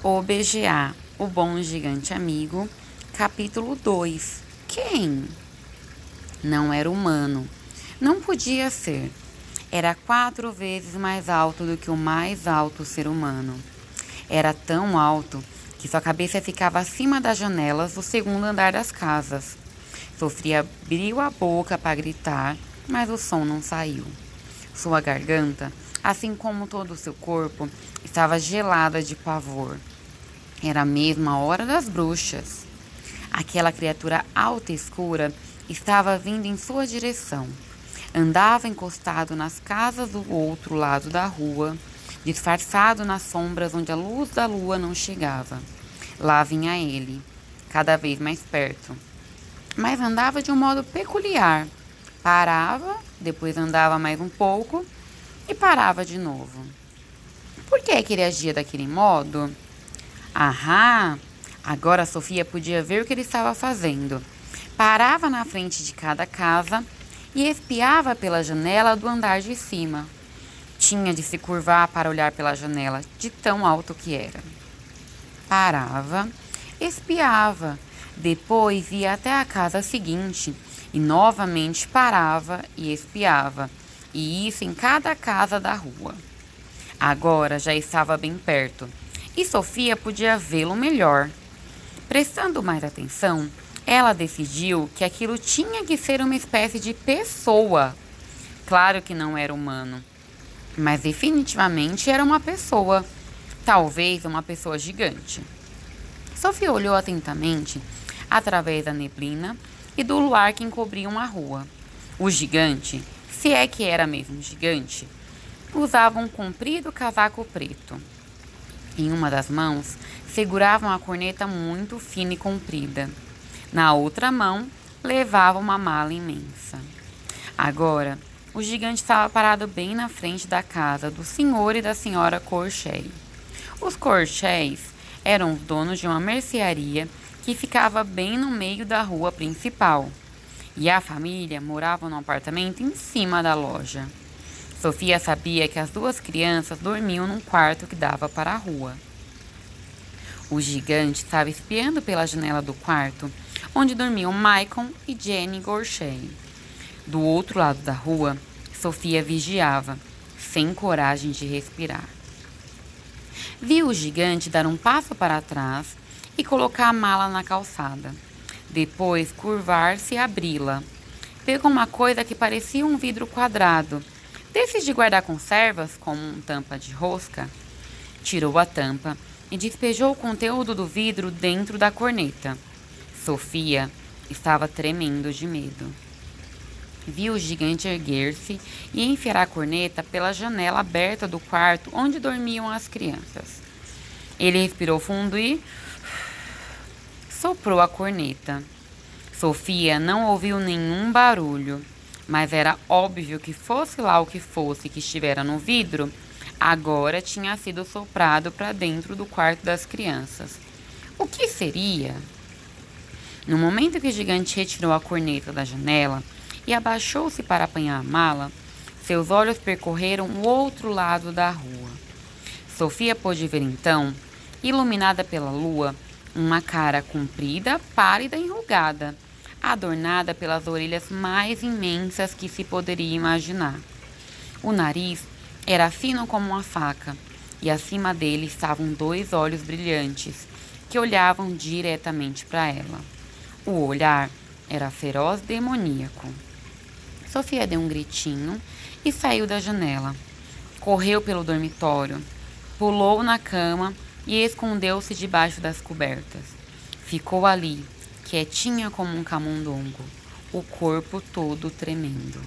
O BGA, o Bom Gigante Amigo, capítulo 2. Quem? Não era humano. Não podia ser. Era quatro vezes mais alto do que o mais alto ser humano. Era tão alto que sua cabeça ficava acima das janelas do segundo andar das casas. Sofia abriu a boca para gritar, mas o som não saiu. Sua garganta, assim como todo o seu corpo, estava gelada de pavor. Era mesmo a hora das bruxas. Aquela criatura alta e escura estava vindo em sua direção. Andava encostado nas casas do outro lado da rua, disfarçado nas sombras onde a luz da lua não chegava. Lá vinha ele, cada vez mais perto. Mas andava de um modo peculiar. Parava, depois andava mais um pouco e parava de novo. Por que, que ele agia daquele modo? Ahá! Agora Sofia podia ver o que ele estava fazendo. Parava na frente de cada casa e espiava pela janela do andar de cima. Tinha de se curvar para olhar pela janela, de tão alto que era. Parava, espiava, depois ia até a casa seguinte e novamente parava e espiava, e isso em cada casa da rua. Agora já estava bem perto e Sofia podia vê-lo melhor. Prestando mais atenção, ela decidiu que aquilo tinha que ser uma espécie de pessoa. Claro que não era humano, mas definitivamente era uma pessoa. Talvez uma pessoa gigante. Sofia olhou atentamente através da neblina e do luar que encobriam a rua. O gigante, se é que era mesmo gigante, usava um comprido casaco preto. Em uma das mãos, segurava uma corneta muito fina e comprida. Na outra mão, levava uma mala imensa. Agora, o gigante estava parado bem na frente da casa do senhor e da senhora Corchei. Os Corcheis eram os donos de uma mercearia que ficava bem no meio da rua principal. E a família morava num apartamento em cima da loja. Sofia sabia que as duas crianças dormiam num quarto que dava para a rua. O gigante estava espiando pela janela do quarto, onde dormiam Michael e Jenny Gorshey. Do outro lado da rua, Sofia vigiava, sem coragem de respirar. Viu o gigante dar um passo para trás e colocar a mala na calçada. Depois curvar-se e abri-la. Pegou uma coisa que parecia um vidro quadrado Desses de guardar conservas, como um tampa de rosca, tirou a tampa e despejou o conteúdo do vidro dentro da corneta. Sofia estava tremendo de medo. Viu o gigante erguer-se e enfiar a corneta pela janela aberta do quarto onde dormiam as crianças. Ele respirou fundo e soprou a corneta. Sofia não ouviu nenhum barulho mas era óbvio que fosse lá o que fosse que estivera no vidro, agora tinha sido soprado para dentro do quarto das crianças. O que seria? No momento que o gigante retirou a corneta da janela e abaixou-se para apanhar a mala, seus olhos percorreram o outro lado da rua. Sofia pôde ver então, iluminada pela lua, uma cara comprida, pálida e enrugada adornada pelas orelhas mais imensas que se poderia imaginar. O nariz era fino como uma faca, e acima dele estavam dois olhos brilhantes que olhavam diretamente para ela. O olhar era feroz demoníaco. Sofia deu um gritinho e saiu da janela. Correu pelo dormitório, pulou na cama e escondeu-se debaixo das cobertas. Ficou ali, quietinha como um camundongo, o corpo todo tremendo.